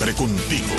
Contigo.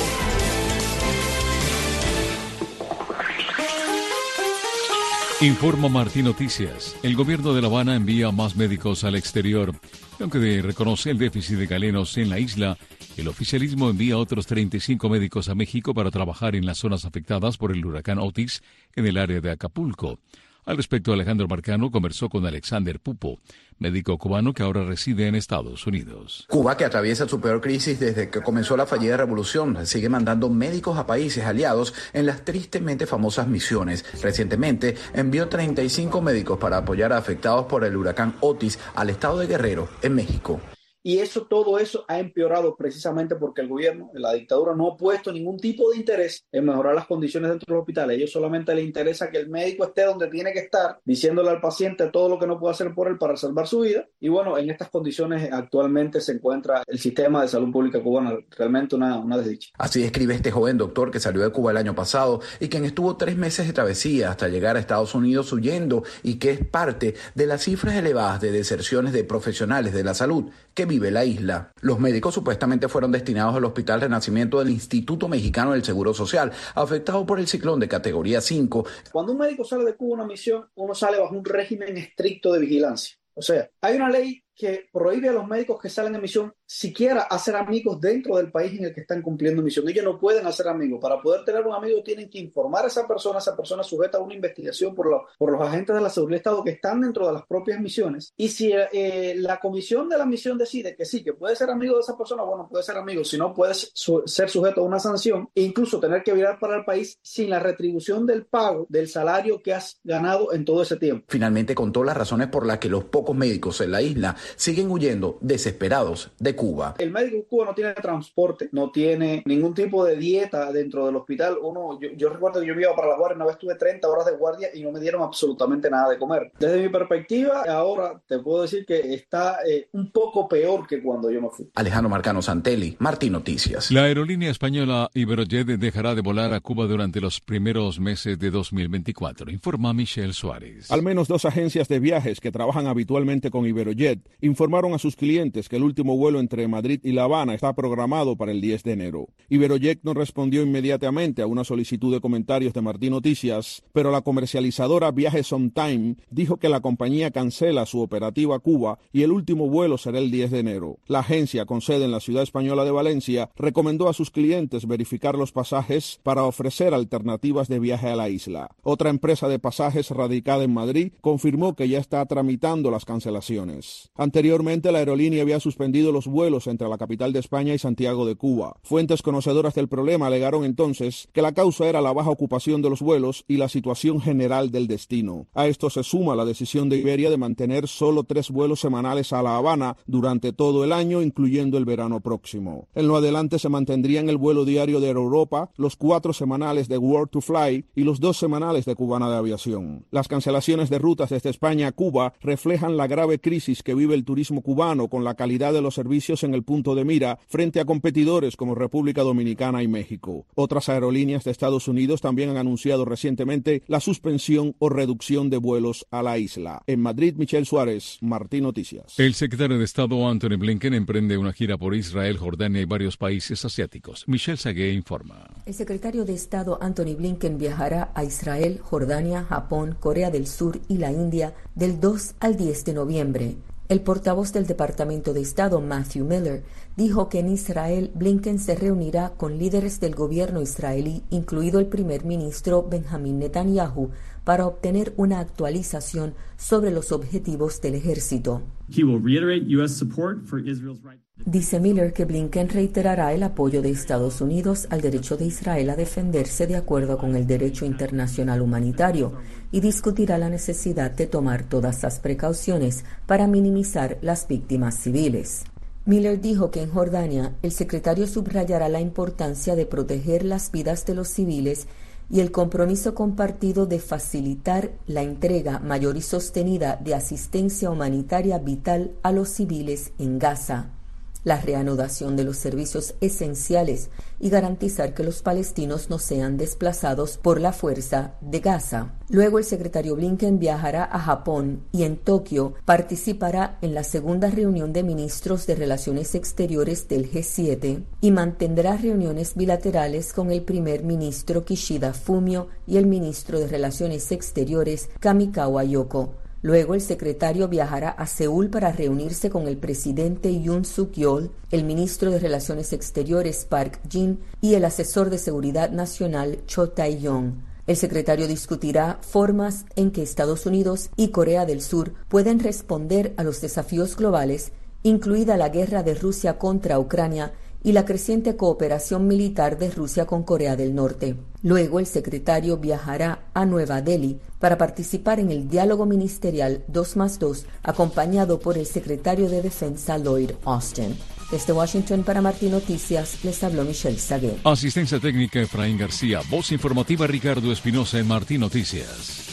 Informa Martín Noticias. El gobierno de La Habana envía más médicos al exterior. Aunque de reconocer el déficit de galenos en la isla, el oficialismo envía otros 35 médicos a México para trabajar en las zonas afectadas por el huracán Otis en el área de Acapulco. Al respecto, Alejandro Marcano conversó con Alexander Pupo, médico cubano que ahora reside en Estados Unidos. Cuba, que atraviesa su peor crisis desde que comenzó la fallida revolución, sigue mandando médicos a países aliados en las tristemente famosas misiones. Recientemente envió 35 médicos para apoyar a afectados por el huracán Otis al estado de Guerrero, en México. Y eso, todo eso ha empeorado precisamente porque el gobierno, la dictadura, no ha puesto ningún tipo de interés en mejorar las condiciones dentro de los hospitales. A ellos solamente les interesa que el médico esté donde tiene que estar, diciéndole al paciente todo lo que no puede hacer por él para salvar su vida. Y bueno, en estas condiciones actualmente se encuentra el sistema de salud pública cubana, realmente una, una desdicha. Así describe este joven doctor que salió de Cuba el año pasado y quien estuvo tres meses de travesía hasta llegar a Estados Unidos huyendo y que es parte de las cifras elevadas de deserciones de profesionales de la salud que vive la isla. Los médicos supuestamente fueron destinados al Hospital Renacimiento del Instituto Mexicano del Seguro Social, afectado por el ciclón de categoría 5. Cuando un médico sale de Cuba a una misión, uno sale bajo un régimen estricto de vigilancia. O sea, hay una ley que prohíbe a los médicos que salen en misión siquiera hacer amigos dentro del país en el que están cumpliendo misión. Ellos no pueden hacer amigos. Para poder tener un amigo tienen que informar a esa persona, esa persona sujeta a una investigación por, por los agentes de la seguridad del Estado que están dentro de las propias misiones. Y si eh, la comisión de la misión decide que sí, que puede ser amigo de esa persona, bueno, puede ser amigo. Si no, puede ser sujeto a una sanción e incluso tener que virar para el país sin la retribución del pago del salario que has ganado en todo ese tiempo. Finalmente contó las razones por las que los pocos médicos en la isla siguen huyendo desesperados de Cuba. El médico en Cuba no tiene transporte, no tiene ningún tipo de dieta dentro del hospital. Uno, yo, recuerdo que yo iba para la guardia, una vez tuve 30 horas de guardia y no me dieron absolutamente nada de comer. Desde mi perspectiva, ahora te puedo decir que está eh, un poco peor que cuando yo me fui. Alejandro Marcano Santelli, Martín Noticias. La aerolínea española Iberojet dejará de volar a Cuba durante los primeros meses de 2024, informa Michelle Suárez. Al menos dos agencias de viajes que trabajan habitualmente con Iberojet informaron a sus clientes que el último vuelo entre Madrid y La Habana está programado para el 10 de enero. Iberojet no respondió inmediatamente a una solicitud de comentarios de Martín Noticias, pero la comercializadora Viajes On Time dijo que la compañía cancela su operativa Cuba y el último vuelo será el 10 de enero. La agencia, con sede en la ciudad española de Valencia, recomendó a sus clientes verificar los pasajes para ofrecer alternativas de viaje a la isla. Otra empresa de pasajes radicada en Madrid confirmó que ya está tramitando las cancelaciones. Anteriormente, la aerolínea había suspendido los vuelos entre la capital de España y Santiago de Cuba. Fuentes conocedoras del problema alegaron entonces que la causa era la baja ocupación de los vuelos y la situación general del destino. A esto se suma la decisión de Iberia de mantener solo tres vuelos semanales a La Habana durante todo el año, incluyendo el verano próximo. En lo adelante se mantendrían el vuelo diario de Europa, los cuatro semanales de World to Fly y los dos semanales de Cubana de Aviación. Las cancelaciones de rutas desde España a Cuba reflejan la grave crisis que vive el turismo cubano con la calidad de los servicios en el punto de mira frente a competidores como República Dominicana y México. Otras aerolíneas de Estados Unidos también han anunciado recientemente la suspensión o reducción de vuelos a la isla. En Madrid, Michelle Suárez, Martín Noticias. El secretario de Estado Anthony Blinken emprende una gira por Israel, Jordania y varios países asiáticos. Michelle Sagué informa. El secretario de Estado Anthony Blinken viajará a Israel, Jordania, Japón, Corea del Sur y la India del 2 al 10 de noviembre. El portavoz del Departamento de Estado, Matthew Miller, dijo que en Israel Blinken se reunirá con líderes del gobierno israelí, incluido el primer ministro Benjamin Netanyahu, para obtener una actualización sobre los objetivos del ejército. Dice Miller que Blinken reiterará el apoyo de Estados Unidos al derecho de Israel a defenderse de acuerdo con el derecho internacional humanitario y discutirá la necesidad de tomar todas las precauciones para minimizar las víctimas civiles. Miller dijo que en Jordania el secretario subrayará la importancia de proteger las vidas de los civiles y el compromiso compartido de facilitar la entrega mayor y sostenida de asistencia humanitaria vital a los civiles en Gaza. La reanudación de los servicios esenciales y garantizar que los palestinos no sean desplazados por la fuerza de Gaza. Luego el secretario Blinken viajará a Japón y en Tokio participará en la segunda reunión de ministros de Relaciones Exteriores del G7 y mantendrá reuniones bilaterales con el primer ministro Kishida Fumio y el ministro de Relaciones Exteriores Kamikawa Yoko. Luego el secretario viajará a Seúl para reunirse con el presidente Yoon Suk Yeol, el ministro de Relaciones Exteriores Park Jin y el asesor de Seguridad Nacional Cho Tae-yong. El secretario discutirá formas en que Estados Unidos y Corea del Sur pueden responder a los desafíos globales, incluida la guerra de Rusia contra Ucrania y la creciente cooperación militar de Rusia con Corea del Norte. Luego el secretario viajará a Nueva Delhi para participar en el diálogo ministerial 2 más 2, acompañado por el secretario de Defensa Lloyd Austin. Desde Washington para Martín Noticias les habló Michelle Sagué. Asistencia técnica Efraín García. Voz informativa Ricardo Espinosa en Martín Noticias.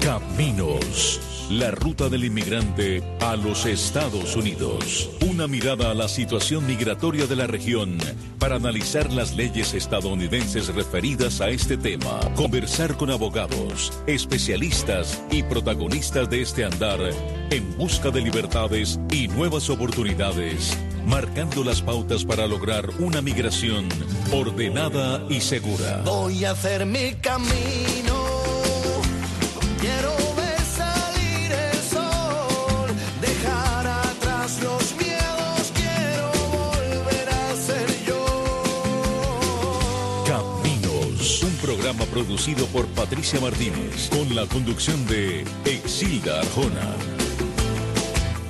Caminos. La ruta del inmigrante a los Estados Unidos. Una mirada a la situación migratoria de la región para analizar las leyes estadounidenses referidas a este tema. Conversar con abogados, especialistas y protagonistas de este andar en busca de libertades y nuevas oportunidades, marcando las pautas para lograr una migración ordenada y segura. Voy a hacer mi camino. Quiero programa producido por Patricia Martínez, con la conducción de Exilda Arjona.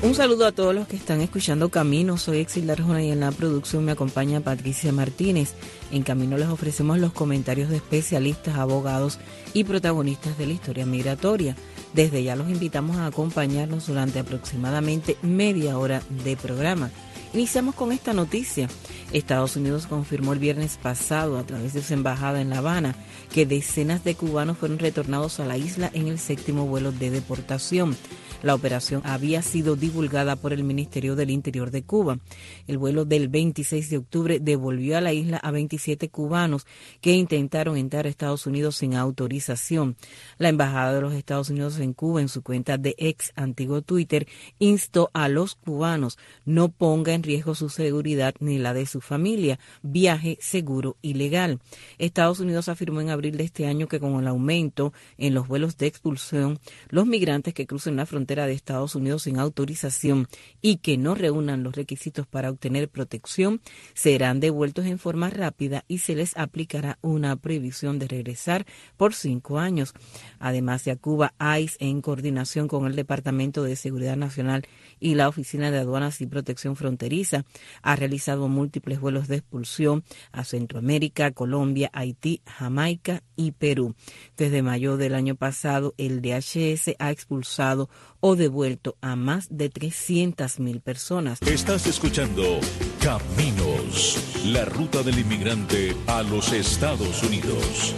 Un saludo a todos los que están escuchando Camino. Soy Exilda Arjona y en la producción me acompaña Patricia Martínez. En Camino les ofrecemos los comentarios de especialistas, abogados y protagonistas de la historia migratoria. Desde ya los invitamos a acompañarnos durante aproximadamente media hora de programa. Iniciamos con esta noticia. Estados Unidos confirmó el viernes pasado a través de su embajada en La Habana que decenas de cubanos fueron retornados a la isla en el séptimo vuelo de deportación. La operación había sido divulgada por el Ministerio del Interior de Cuba. El vuelo del 26 de octubre devolvió a la isla a 27 cubanos que intentaron entrar a Estados Unidos sin autorización. La Embajada de los Estados Unidos en Cuba, en su cuenta de ex antiguo Twitter, instó a los cubanos no ponga en riesgo su seguridad ni la de su familia. Viaje seguro y legal. Estados Unidos afirmó en abril de este año que con el aumento en los vuelos de expulsión, los migrantes que crucen la frontera de Estados Unidos sin autorización y que no reúnan los requisitos para obtener protección serán devueltos en forma rápida y se les aplicará una prohibición de regresar por cinco años. Además de a Cuba, ICE, en coordinación con el Departamento de Seguridad Nacional y la Oficina de Aduanas y Protección Fronteriza, ha realizado múltiples vuelos de expulsión a Centroamérica, Colombia, Haití, Jamaica y Perú. Desde mayo del año pasado, el DHS ha expulsado o devuelto a más de 300.000 personas. Estás escuchando Caminos, la ruta del inmigrante a los Estados Unidos.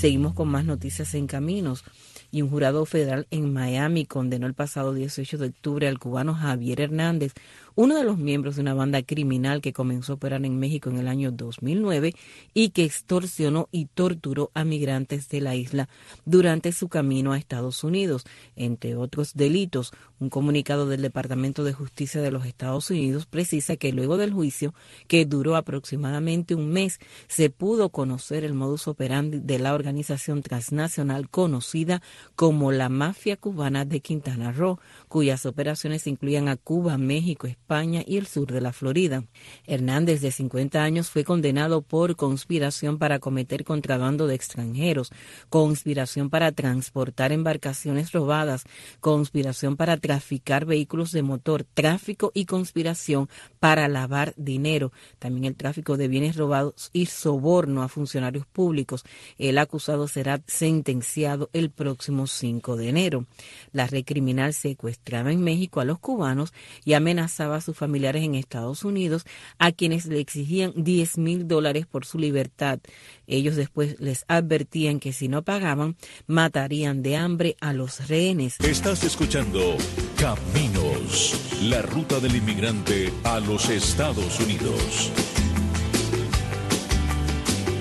Seguimos con más noticias en Caminos y un jurado federal en Miami condenó el pasado 18 de octubre al cubano Javier Hernández, uno de los miembros de una banda criminal que comenzó a operar en México en el año 2009 y que extorsionó y torturó a migrantes de la isla durante su camino a Estados Unidos, entre otros delitos. Un comunicado del Departamento de Justicia de los Estados Unidos precisa que luego del juicio, que duró aproximadamente un mes, se pudo conocer el modus operandi de la organización transnacional conocida como la Mafia Cubana de Quintana Roo, cuyas operaciones incluían a Cuba, México, España y el sur de la Florida. Hernández, de 50 años, fue condenado por conspiración para cometer contrabando de extranjeros, conspiración para transportar embarcaciones robadas, conspiración para traficar vehículos de motor, tráfico y conspiración para lavar dinero, también el tráfico de bienes robados y soborno a funcionarios públicos. El acusado será sentenciado el próximo 5 de enero. La red criminal secuestraba en México a los cubanos y amenazaba a sus familiares en Estados Unidos, a quienes le exigían 10 mil dólares por su libertad. Ellos después les advertían que si no pagaban, matarían de hambre a los rehenes. Estás escuchando Caminos, la ruta del inmigrante a los Estados Unidos.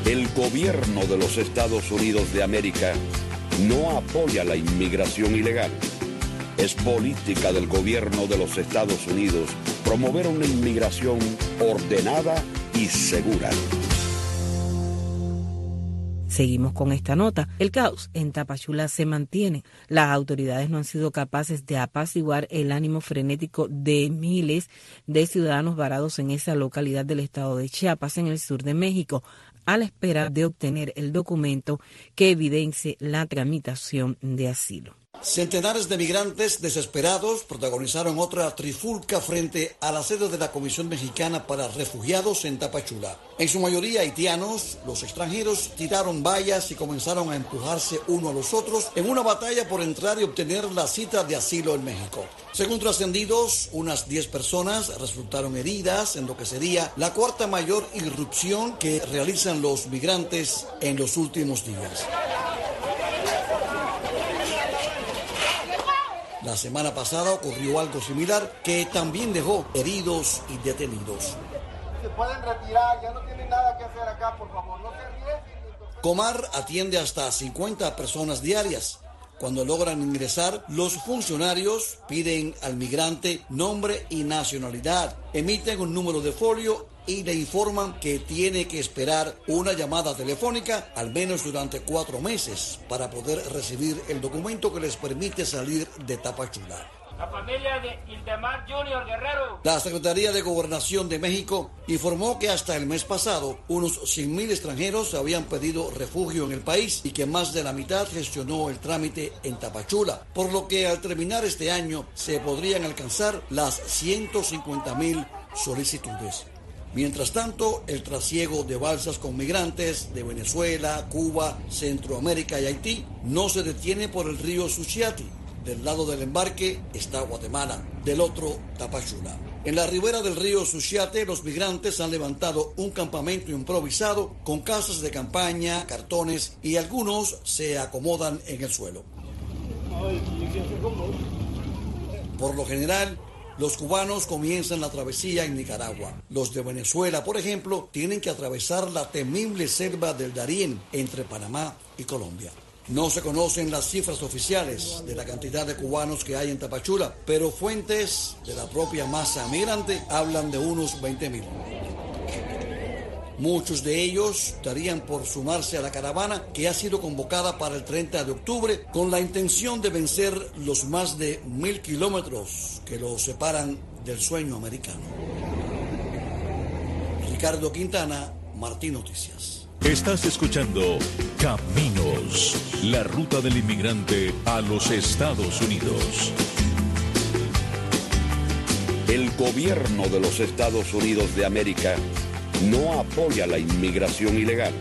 El gobierno de los Estados Unidos de América no apoya la inmigración ilegal. Es política del gobierno de los Estados Unidos promover una inmigración ordenada y segura. Seguimos con esta nota. El caos en Tapachula se mantiene. Las autoridades no han sido capaces de apaciguar el ánimo frenético de miles de ciudadanos varados en esa localidad del estado de Chiapas, en el sur de México, a la espera de obtener el documento que evidencie la tramitación de asilo. Centenares de migrantes desesperados protagonizaron otra trifulca frente a la sede de la Comisión Mexicana para Refugiados en Tapachula. En su mayoría haitianos, los extranjeros tiraron vallas y comenzaron a empujarse uno a los otros en una batalla por entrar y obtener la cita de asilo en México. Según trascendidos, unas 10 personas resultaron heridas en lo que sería la cuarta mayor irrupción que realizan los migrantes en los últimos días. La semana pasada ocurrió algo similar que también dejó heridos y detenidos. Se pueden retirar, ya no tienen nada que hacer acá, por favor, no se. Comar atiende hasta 50 personas diarias. Cuando logran ingresar, los funcionarios piden al migrante nombre y nacionalidad, emiten un número de folio y le informan que tiene que esperar una llamada telefónica al menos durante cuatro meses para poder recibir el documento que les permite salir de Tapachula. La familia de Ildemar Junior Guerrero. La Secretaría de Gobernación de México informó que hasta el mes pasado unos 100.000 extranjeros habían pedido refugio en el país y que más de la mitad gestionó el trámite en Tapachula, por lo que al terminar este año se podrían alcanzar las 150.000 solicitudes. Mientras tanto, el trasiego de balsas con migrantes de Venezuela, Cuba, Centroamérica y Haití no se detiene por el río Suchiati. Del lado del embarque está Guatemala, del otro Tapachula. En la ribera del río Suchiate, los migrantes han levantado un campamento improvisado con casas de campaña, cartones y algunos se acomodan en el suelo. Por lo general, los cubanos comienzan la travesía en Nicaragua. Los de Venezuela, por ejemplo, tienen que atravesar la temible selva del Darién entre Panamá y Colombia. No se conocen las cifras oficiales de la cantidad de cubanos que hay en Tapachula, pero fuentes de la propia masa migrante hablan de unos 20 mil. Muchos de ellos estarían por sumarse a la caravana que ha sido convocada para el 30 de octubre con la intención de vencer los más de mil kilómetros que los separan del sueño americano. Ricardo Quintana, Martín Noticias. Estás escuchando Caminos, la ruta del inmigrante a los Estados Unidos. El gobierno de los Estados Unidos de América no apoya la inmigración ilegal.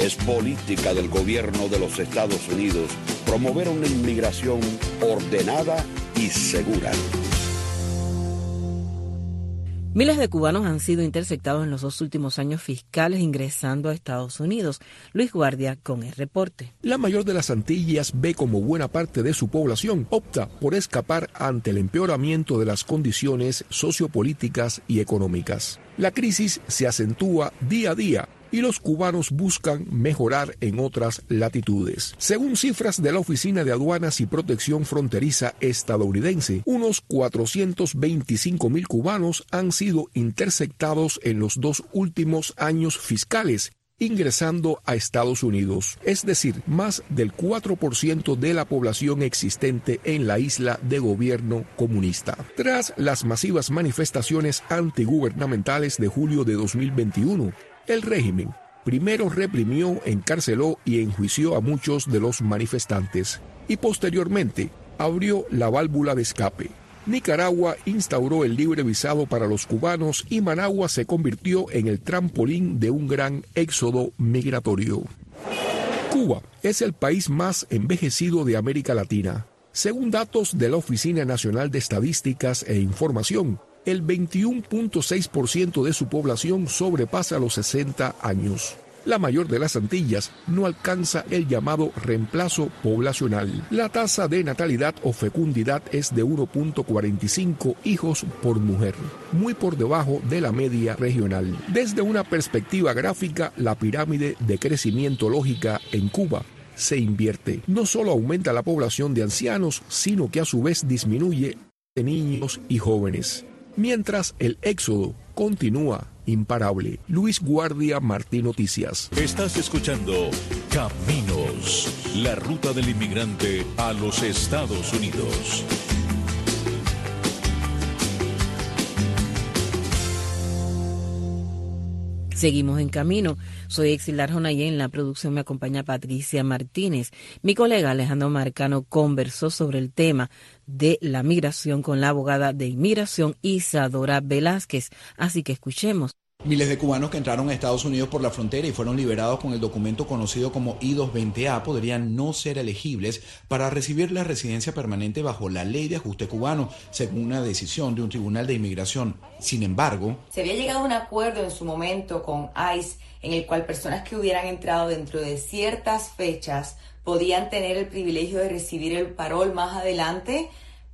Es política del gobierno de los Estados Unidos promover una inmigración ordenada y segura. Miles de cubanos han sido interceptados en los dos últimos años fiscales ingresando a Estados Unidos. Luis Guardia con el reporte. La mayor de las Antillas ve como buena parte de su población opta por escapar ante el empeoramiento de las condiciones sociopolíticas y económicas. La crisis se acentúa día a día y los cubanos buscan mejorar en otras latitudes. Según cifras de la Oficina de Aduanas y Protección Fronteriza estadounidense, unos 425 mil cubanos han sido interceptados en los dos últimos años fiscales ingresando a Estados Unidos, es decir, más del 4% de la población existente en la isla de gobierno comunista. Tras las masivas manifestaciones antigubernamentales de julio de 2021, el régimen primero reprimió, encarceló y enjuició a muchos de los manifestantes y posteriormente abrió la válvula de escape. Nicaragua instauró el libre visado para los cubanos y Managua se convirtió en el trampolín de un gran éxodo migratorio. Cuba es el país más envejecido de América Latina. Según datos de la Oficina Nacional de Estadísticas e Información, el 21.6% de su población sobrepasa los 60 años. La mayor de las Antillas no alcanza el llamado reemplazo poblacional. La tasa de natalidad o fecundidad es de 1.45 hijos por mujer, muy por debajo de la media regional. Desde una perspectiva gráfica, la pirámide de crecimiento lógica en Cuba se invierte. No solo aumenta la población de ancianos, sino que a su vez disminuye de niños y jóvenes. Mientras el éxodo continúa imparable. Luis Guardia Martín Noticias. Estás escuchando Caminos, la ruta del inmigrante a los Estados Unidos. Seguimos en camino. Soy Exilar y en la producción me acompaña Patricia Martínez. Mi colega Alejandro Marcano conversó sobre el tema de la migración con la abogada de inmigración Isadora Velázquez. Así que escuchemos. Miles de cubanos que entraron a Estados Unidos por la frontera y fueron liberados con el documento conocido como I-220A podrían no ser elegibles para recibir la residencia permanente bajo la ley de ajuste cubano, según una decisión de un tribunal de inmigración. Sin embargo, se había llegado a un acuerdo en su momento con ICE en el cual personas que hubieran entrado dentro de ciertas fechas podían tener el privilegio de recibir el parol más adelante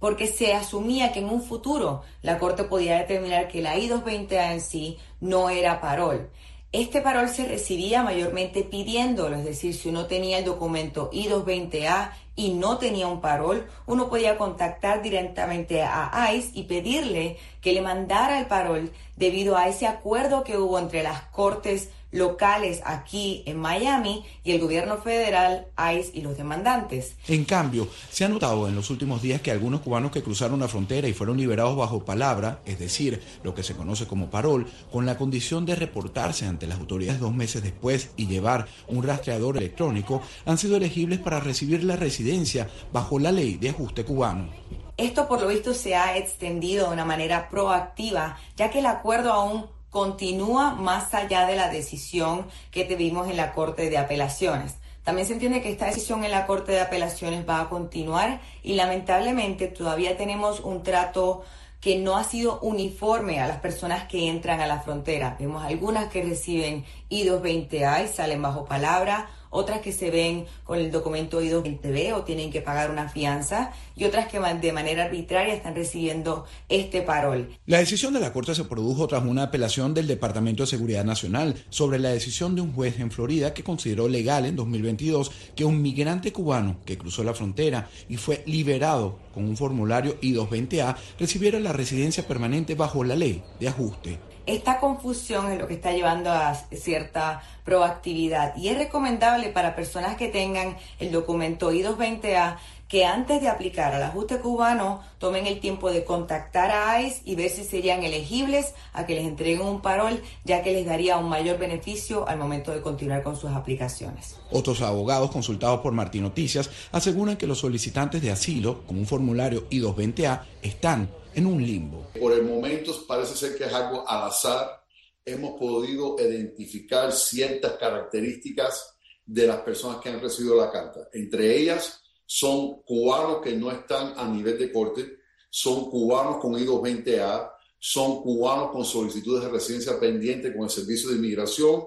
porque se asumía que en un futuro la Corte podía determinar que la I-220A en sí no era parol. Este parol se recibía mayormente pidiéndolo, es decir, si uno tenía el documento I-220A y no tenía un parol, uno podía contactar directamente a ICE y pedirle que le mandara el parol debido a ese acuerdo que hubo entre las cortes locales aquí en Miami y el gobierno federal, ICE y los demandantes. En cambio, se ha notado en los últimos días que algunos cubanos que cruzaron la frontera y fueron liberados bajo palabra, es decir, lo que se conoce como parol, con la condición de reportarse ante las autoridades dos meses después y llevar un rastreador electrónico, han sido elegibles para recibir la residencia bajo la ley de ajuste cubano. Esto por lo visto se ha extendido de una manera proactiva, ya que el acuerdo aún continúa más allá de la decisión que tuvimos en la Corte de Apelaciones. También se entiende que esta decisión en la Corte de Apelaciones va a continuar y lamentablemente todavía tenemos un trato que no ha sido uniforme a las personas que entran a la frontera. Vemos algunas que reciben I-220A y salen bajo palabra, otras que se ven con el documento I-220B o tienen que pagar una fianza y otras que de manera arbitraria están recibiendo este parol. La decisión de la Corte se produjo tras una apelación del Departamento de Seguridad Nacional sobre la decisión de un juez en Florida que consideró legal en 2022 que un migrante cubano que cruzó la frontera y fue liberado con un formulario I-220A recibiera la residencia permanente bajo la ley de ajuste. Esta confusión es lo que está llevando a cierta proactividad. Y es recomendable para personas que tengan el documento I-220A que antes de aplicar al ajuste cubano tomen el tiempo de contactar a ICE y ver si serían elegibles a que les entreguen un parol, ya que les daría un mayor beneficio al momento de continuar con sus aplicaciones. Otros abogados consultados por Martín Noticias aseguran que los solicitantes de asilo con un formulario I-220A están en un limbo. Por el momento parece ser que es algo al azar. Hemos podido identificar ciertas características de las personas que han recibido la carta. Entre ellas son cubanos que no están a nivel de corte, son cubanos con I-220A, son cubanos con solicitudes de residencia pendiente con el Servicio de Inmigración.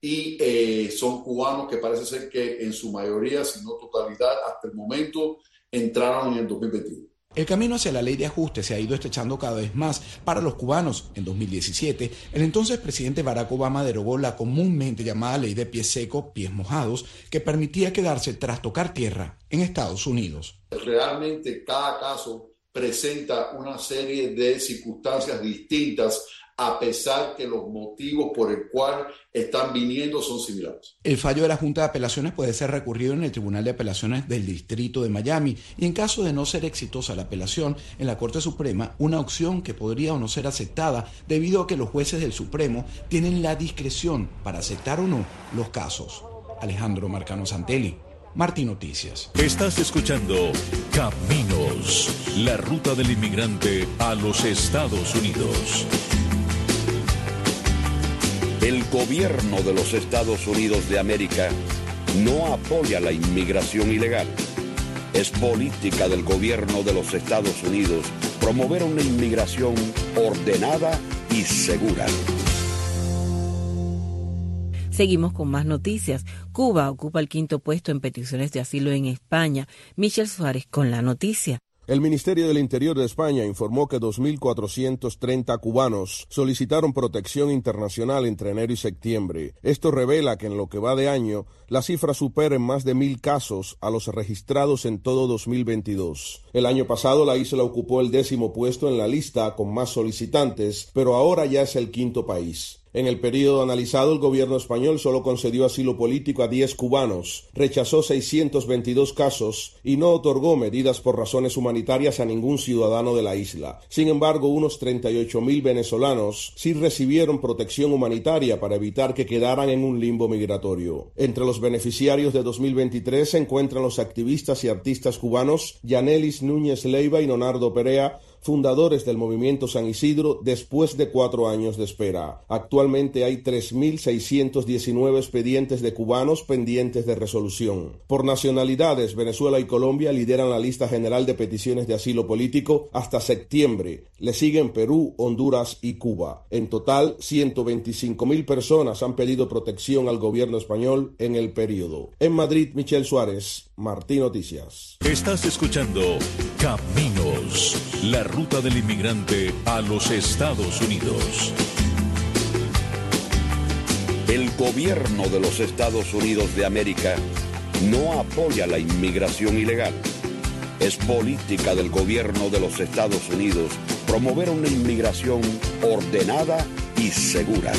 Y eh, son cubanos que parece ser que en su mayoría, si no totalidad, hasta el momento entraron en el 2021. El camino hacia la ley de ajuste se ha ido estrechando cada vez más para los cubanos. En 2017, el entonces presidente Barack Obama derogó la comúnmente llamada ley de pies secos, pies mojados, que permitía quedarse tras tocar tierra en Estados Unidos. Realmente cada caso presenta una serie de circunstancias distintas a pesar que los motivos por el cual están viniendo son similares. El fallo de la Junta de Apelaciones puede ser recurrido en el Tribunal de Apelaciones del Distrito de Miami y en caso de no ser exitosa la apelación en la Corte Suprema, una opción que podría o no ser aceptada debido a que los jueces del Supremo tienen la discreción para aceptar o no los casos. Alejandro Marcano Santelli. Martín Noticias. Estás escuchando Caminos, la ruta del inmigrante a los Estados Unidos. El gobierno de los Estados Unidos de América no apoya la inmigración ilegal. Es política del gobierno de los Estados Unidos promover una inmigración ordenada y segura. Seguimos con más noticias. Cuba ocupa el quinto puesto en peticiones de asilo en España. Michel Suárez con la noticia. El Ministerio del Interior de España informó que 2.430 cubanos solicitaron protección internacional entre enero y septiembre. Esto revela que en lo que va de año, la cifra supera en más de mil casos a los registrados en todo 2022. El año pasado la isla ocupó el décimo puesto en la lista con más solicitantes, pero ahora ya es el quinto país. En el periodo analizado, el gobierno español solo concedió asilo político a 10 cubanos, rechazó 622 casos y no otorgó medidas por razones humanitarias a ningún ciudadano de la isla. Sin embargo, unos 38.000 venezolanos sí recibieron protección humanitaria para evitar que quedaran en un limbo migratorio. Entre los beneficiarios de 2023 se encuentran los activistas y artistas cubanos Yanelis Núñez Leiva y Leonardo Perea, fundadores del movimiento San Isidro después de cuatro años de espera. Actualmente hay 3.619 expedientes de cubanos pendientes de resolución. Por nacionalidades, Venezuela y Colombia lideran la lista general de peticiones de asilo político hasta septiembre. Le siguen Perú, Honduras y Cuba. En total, 125.000 personas han pedido protección al gobierno español en el periodo. En Madrid, Michel Suárez, Martín Noticias. Estás escuchando Caminos, la ruta del inmigrante a los Estados Unidos. El gobierno de los Estados Unidos de América no apoya la inmigración ilegal. Es política del gobierno de los Estados Unidos promover una inmigración ordenada y segura.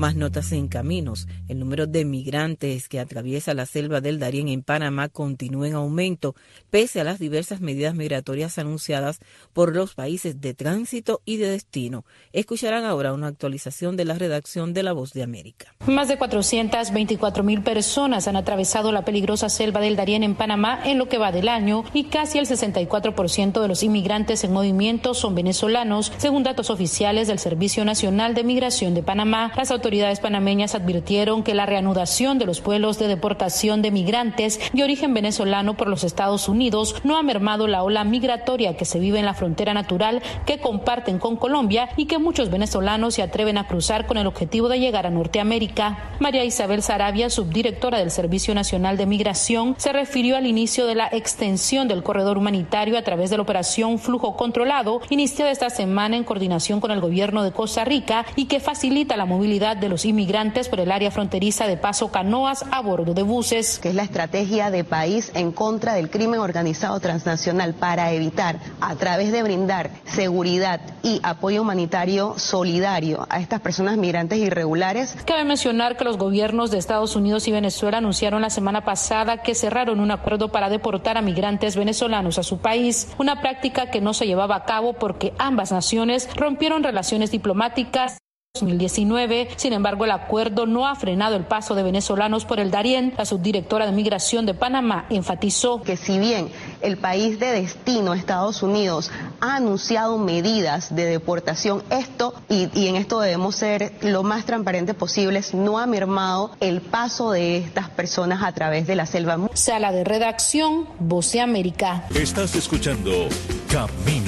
Más notas en caminos. El número de migrantes que atraviesa la selva del Darién en Panamá continúa en aumento, pese a las diversas medidas migratorias anunciadas por los países de tránsito y de destino. Escucharán ahora una actualización de la redacción de La Voz de América. Más de 424 mil personas han atravesado la peligrosa selva del Darién en Panamá en lo que va del año y casi el 64% de los inmigrantes en movimiento son venezolanos, según datos oficiales del Servicio Nacional de Migración de Panamá. Las autoridades panameñas advirtieron que la reanudación de los vuelos de deportación de migrantes de origen venezolano por los Estados Unidos no ha mermado la ola migratoria que se vive en la frontera natural que comparten con Colombia y que muchos venezolanos se atreven a cruzar con el objetivo de llegar a Norteamérica. María Isabel Sarabia, subdirectora del Servicio Nacional de Migración, se refirió al inicio de la extensión del corredor humanitario a través de la operación Flujo Controlado, iniciada esta semana en coordinación con el gobierno de Costa Rica y que facilita la movilidad de los inmigrantes por el área fronteriza de Paso Canoas a bordo de buses. Que es la estrategia de país en contra del crimen organizado transnacional para evitar, a través de brindar seguridad y apoyo humanitario solidario a estas personas migrantes irregulares. Cabe mencionar que los gobiernos de Estados Unidos y Venezuela anunciaron la semana pasada que cerraron un acuerdo para deportar a migrantes venezolanos a su país, una práctica que no se llevaba a cabo porque ambas naciones rompieron relaciones diplomáticas 2019. Sin embargo, el acuerdo no ha frenado el paso de venezolanos por el Darién. La subdirectora de Migración de Panamá enfatizó que si bien el país de destino, Estados Unidos, ha anunciado medidas de deportación, esto, y, y en esto debemos ser lo más transparentes posibles, no ha mermado el paso de estas personas a través de la selva. Sala de redacción, Voz de América. Estás escuchando Caminos,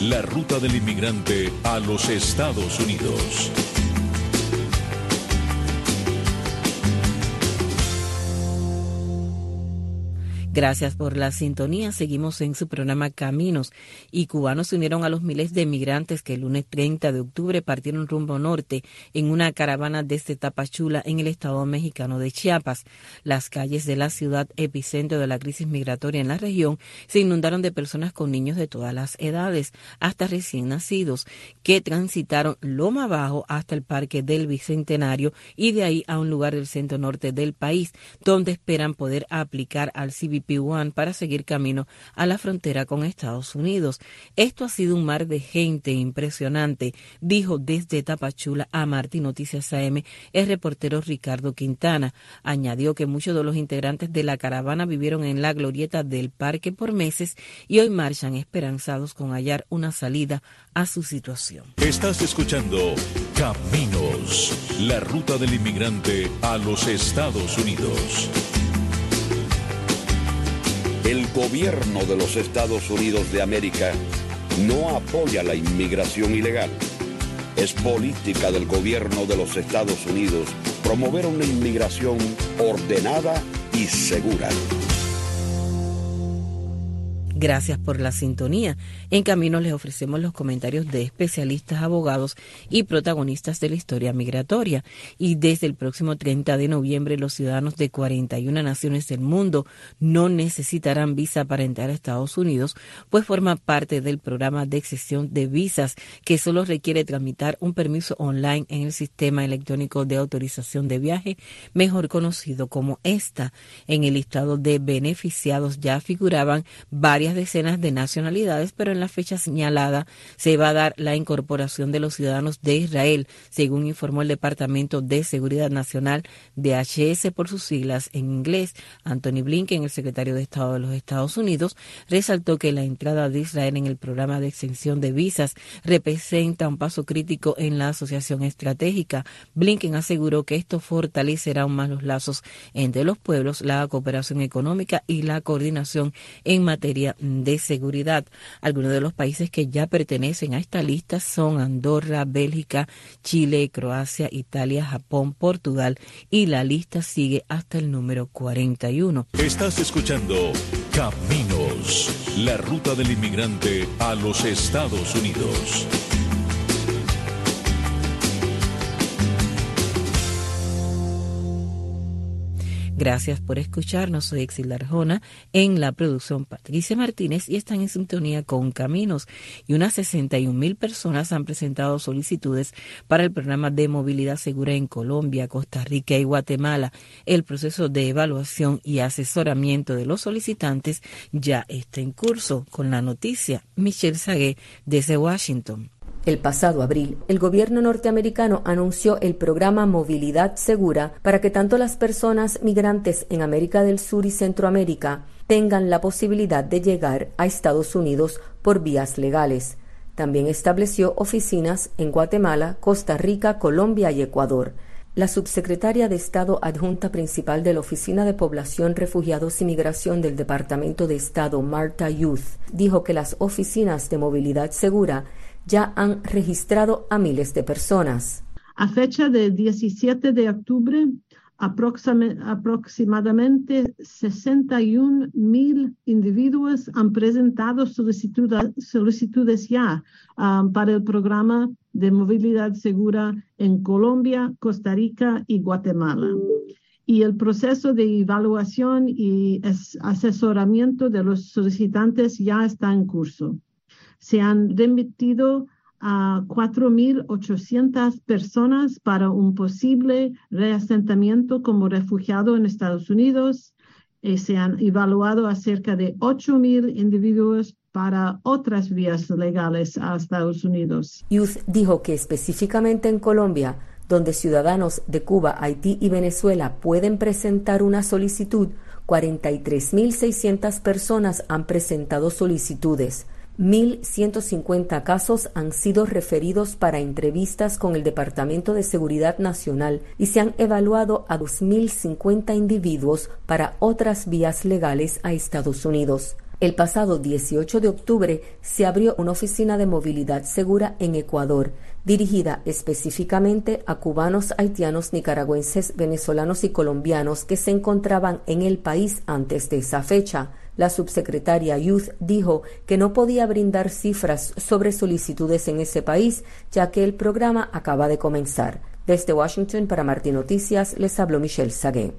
la ruta del inmigrante a los Estados Unidos. Gracias por la sintonía. Seguimos en su programa Caminos y cubanos se unieron a los miles de migrantes que el lunes 30 de octubre partieron rumbo norte en una caravana desde Tapachula en el estado mexicano de Chiapas. Las calles de la ciudad epicentro de la crisis migratoria en la región se inundaron de personas con niños de todas las edades, hasta recién nacidos, que transitaron Loma Abajo hasta el Parque del Bicentenario y de ahí a un lugar del centro norte del país, donde esperan poder aplicar al CBP para seguir camino a la frontera con Estados Unidos. Esto ha sido un mar de gente impresionante, dijo desde Tapachula a Martín Noticias AM el reportero Ricardo Quintana. Añadió que muchos de los integrantes de la caravana vivieron en la glorieta del parque por meses y hoy marchan esperanzados con hallar una salida a su situación. Estás escuchando Caminos, la ruta del inmigrante a los Estados Unidos. El gobierno de los Estados Unidos de América no apoya la inmigración ilegal. Es política del gobierno de los Estados Unidos promover una inmigración ordenada y segura. Gracias por la sintonía. En camino les ofrecemos los comentarios de especialistas, abogados y protagonistas de la historia migratoria. Y desde el próximo 30 de noviembre los ciudadanos de 41 naciones del mundo no necesitarán visa para entrar a Estados Unidos, pues forma parte del programa de excepción de visas que solo requiere tramitar un permiso online en el sistema electrónico de autorización de viaje, mejor conocido como ESTA. En el listado de beneficiados ya figuraban varias decenas de nacionalidades, pero en la fecha señalada se va a dar la incorporación de los ciudadanos de Israel, según informó el Departamento de Seguridad Nacional de HS por sus siglas en inglés. Anthony Blinken, el secretario de Estado de los Estados Unidos, resaltó que la entrada de Israel en el programa de extensión de visas representa un paso crítico en la asociación estratégica. Blinken aseguró que esto fortalecerá aún más los lazos entre los pueblos, la cooperación económica y la coordinación en materia de seguridad. Algunos de los países que ya pertenecen a esta lista son Andorra, Bélgica, Chile, Croacia, Italia, Japón, Portugal y la lista sigue hasta el número 41. Estás escuchando Caminos, la ruta del inmigrante a los Estados Unidos. Gracias por escucharnos. Soy Exilda Arjona en la producción Patricia Martínez y están en sintonía con Caminos. Y unas 61 mil personas han presentado solicitudes para el programa de movilidad segura en Colombia, Costa Rica y Guatemala. El proceso de evaluación y asesoramiento de los solicitantes ya está en curso. Con la noticia, Michelle Sagué desde Washington. El pasado abril, el gobierno norteamericano anunció el programa Movilidad Segura para que tanto las personas migrantes en América del Sur y Centroamérica tengan la posibilidad de llegar a Estados Unidos por vías legales. También estableció oficinas en Guatemala, Costa Rica, Colombia y Ecuador. La subsecretaria de Estado adjunta principal de la Oficina de Población, Refugiados y Migración del Departamento de Estado, Marta Youth, dijo que las oficinas de movilidad segura ya han registrado a miles de personas. A fecha del 17 de octubre, aproximadamente 61 mil individuos han presentado solicitudes ya um, para el programa de movilidad segura en Colombia, Costa Rica y Guatemala. Y el proceso de evaluación y asesoramiento de los solicitantes ya está en curso se han remitido a 4.800 personas para un posible reasentamiento como refugiado en Estados Unidos. eh, se han evaluado a cerca de 8.000 individuos para otras vías legales a Estados Unidos. Youth dijo que específicamente en Colombia, donde ciudadanos de Cuba, Haití y Venezuela pueden presentar una solicitud, 43.600 personas han presentado solicitudes. 1.150 casos han sido referidos para entrevistas con el Departamento de Seguridad Nacional y se han evaluado a 2.050 individuos para otras vías legales a Estados Unidos. El pasado 18 de octubre se abrió una oficina de movilidad segura en Ecuador, dirigida específicamente a cubanos, haitianos, nicaragüenses, venezolanos y colombianos que se encontraban en el país antes de esa fecha. La subsecretaria Youth dijo que no podía brindar cifras sobre solicitudes en ese país, ya que el programa acaba de comenzar. Desde Washington para Martín Noticias les habló Michelle Sagué.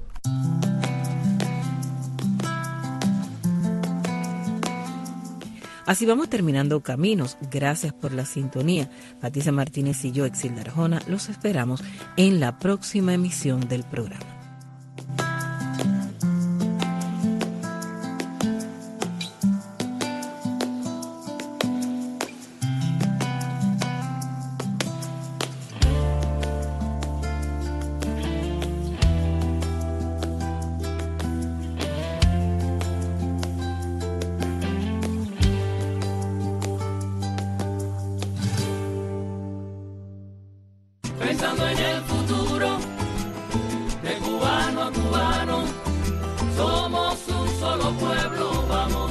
Así vamos terminando caminos. Gracias por la sintonía. Patricia Martínez y yo, Exilda Arjona, los esperamos en la próxima emisión del programa.